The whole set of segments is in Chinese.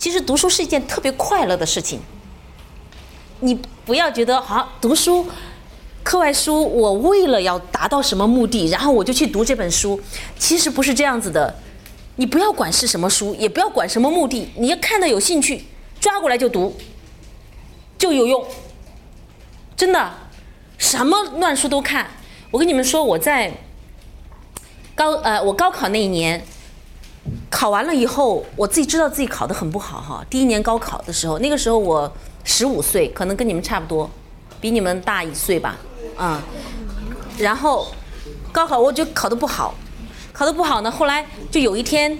其实读书是一件特别快乐的事情。你不要觉得好读书，课外书，我为了要达到什么目的，然后我就去读这本书。其实不是这样子的。你不要管是什么书，也不要管什么目的，你要看到有兴趣，抓过来就读，就有用。真的，什么乱书都看。我跟你们说，我在高呃，我高考那一年考完了以后，我自己知道自己考得很不好哈。第一年高考的时候，那个时候我十五岁，可能跟你们差不多，比你们大一岁吧，啊。然后高考我就考得不好。考得不好呢，后来就有一天，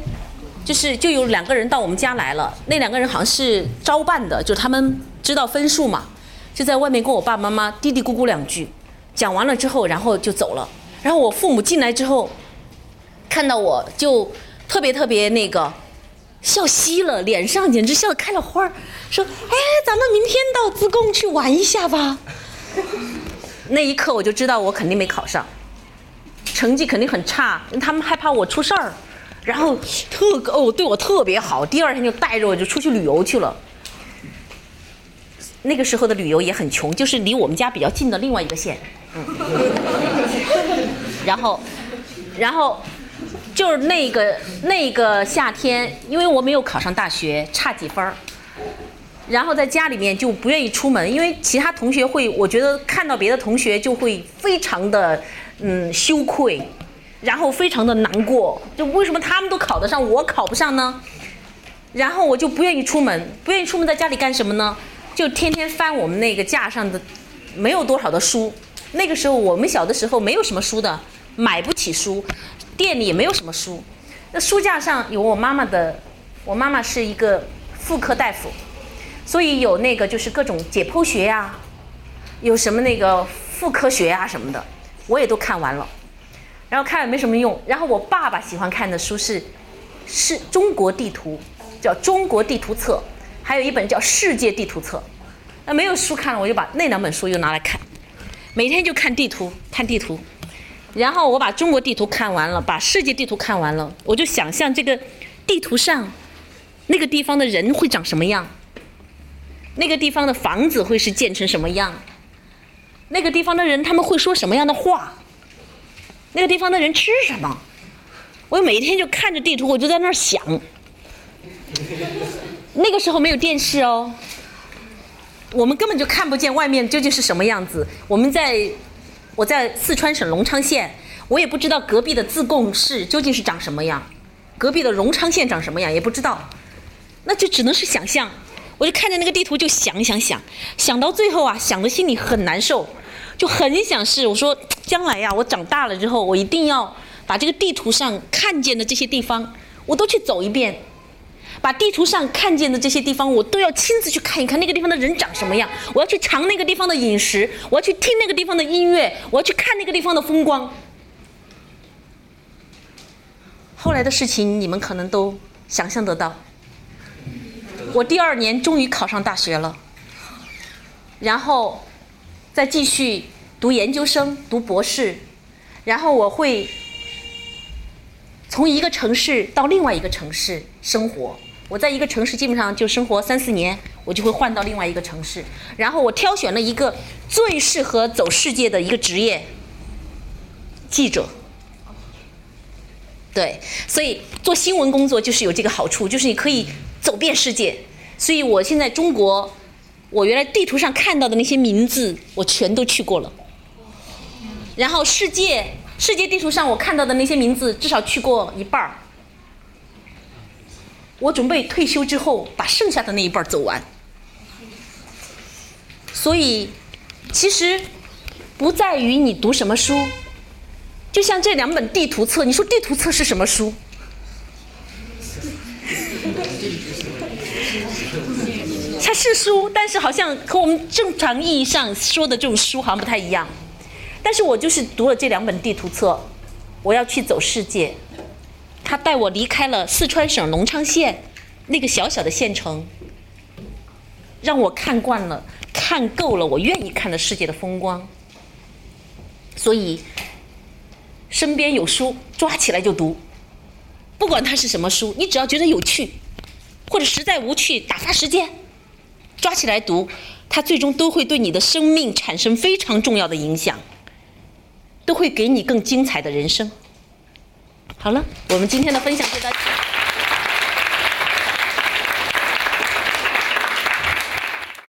就是就有两个人到我们家来了。那两个人好像是招办的，就他们知道分数嘛，就在外面跟我爸爸妈妈嘀嘀咕咕两句，讲完了之后，然后就走了。然后我父母进来之后，看到我就特别特别那个笑嘻了，脸上简直笑开了花儿，说：“哎，咱们明天到自贡去玩一下吧。”那一刻我就知道我肯定没考上。成绩肯定很差，他们害怕我出事儿，然后特哦对我特别好，第二天就带着我就出去旅游去了。那个时候的旅游也很穷，就是离我们家比较近的另外一个县，嗯，然后，然后就是那个那个夏天，因为我没有考上大学，差几分儿，然后在家里面就不愿意出门，因为其他同学会，我觉得看到别的同学就会非常的。嗯，羞愧，然后非常的难过，就为什么他们都考得上，我考不上呢？然后我就不愿意出门，不愿意出门，在家里干什么呢？就天天翻我们那个架上的没有多少的书。那个时候我们小的时候没有什么书的，买不起书，店里也没有什么书。那书架上有我妈妈的，我妈妈是一个妇科大夫，所以有那个就是各种解剖学呀，有什么那个妇科学呀什么的。我也都看完了，然后看了没什么用。然后我爸爸喜欢看的书是，是中国地图，叫《中国地图册》，还有一本叫《世界地图册》。那没有书看了，我就把那两本书又拿来看，每天就看地图，看地图。然后我把中国地图看完了，把世界地图看完了，我就想象这个地图上那个地方的人会长什么样，那个地方的房子会是建成什么？样。那个地方的人他们会说什么？样的话？那个地方的人吃什么？我每天就看着地图，我就在那儿想。那个时候没有电视哦，我们根本就看不见外面究竟是什么？样子。我们在，我在四川省隆昌县，我也不知道隔壁的自贡市究竟是长什么样，隔壁的荣昌县长什么样也不知道，那就只能是想象。我就看着那个地图就想想想，想到最后啊，想的心里很难受。就很想是我说，将来呀，我长大了之后，我一定要把这个地图上看见的这些地方，我都去走一遍，把地图上看见的这些地方，我都要亲自去看一看那个地方的人长什么样，我要去尝那个地方的饮食，我要去听那个地方的音乐，我要去看那个地方的风光。后来的事情你们可能都想象得到，我第二年终于考上大学了，然后。再继续读研究生、读博士，然后我会从一个城市到另外一个城市生活。我在一个城市基本上就生活三四年，我就会换到另外一个城市。然后我挑选了一个最适合走世界的一个职业——记者。对，所以做新闻工作就是有这个好处，就是你可以走遍世界。所以我现在中国。我原来地图上看到的那些名字，我全都去过了。然后世界世界地图上我看到的那些名字，至少去过一半儿。我准备退休之后把剩下的那一半儿走完。所以，其实不在于你读什么书，就像这两本地图册，你说地图册是什么书？它是书，但是好像和我们正常意义上说的这种书好像不太一样。但是我就是读了这两本地图册，我要去走世界。他带我离开了四川省隆昌县那个小小的县城让我看惯了看够了我愿意看的世界的风光。所以身边有书抓起来就读。不管它是什么书你只要觉得有趣或者实在无趣打发时间抓起来读。它最终都会对你的生命产生非常重要的影响都会给你更精彩的人生。好了我们今天的分享就到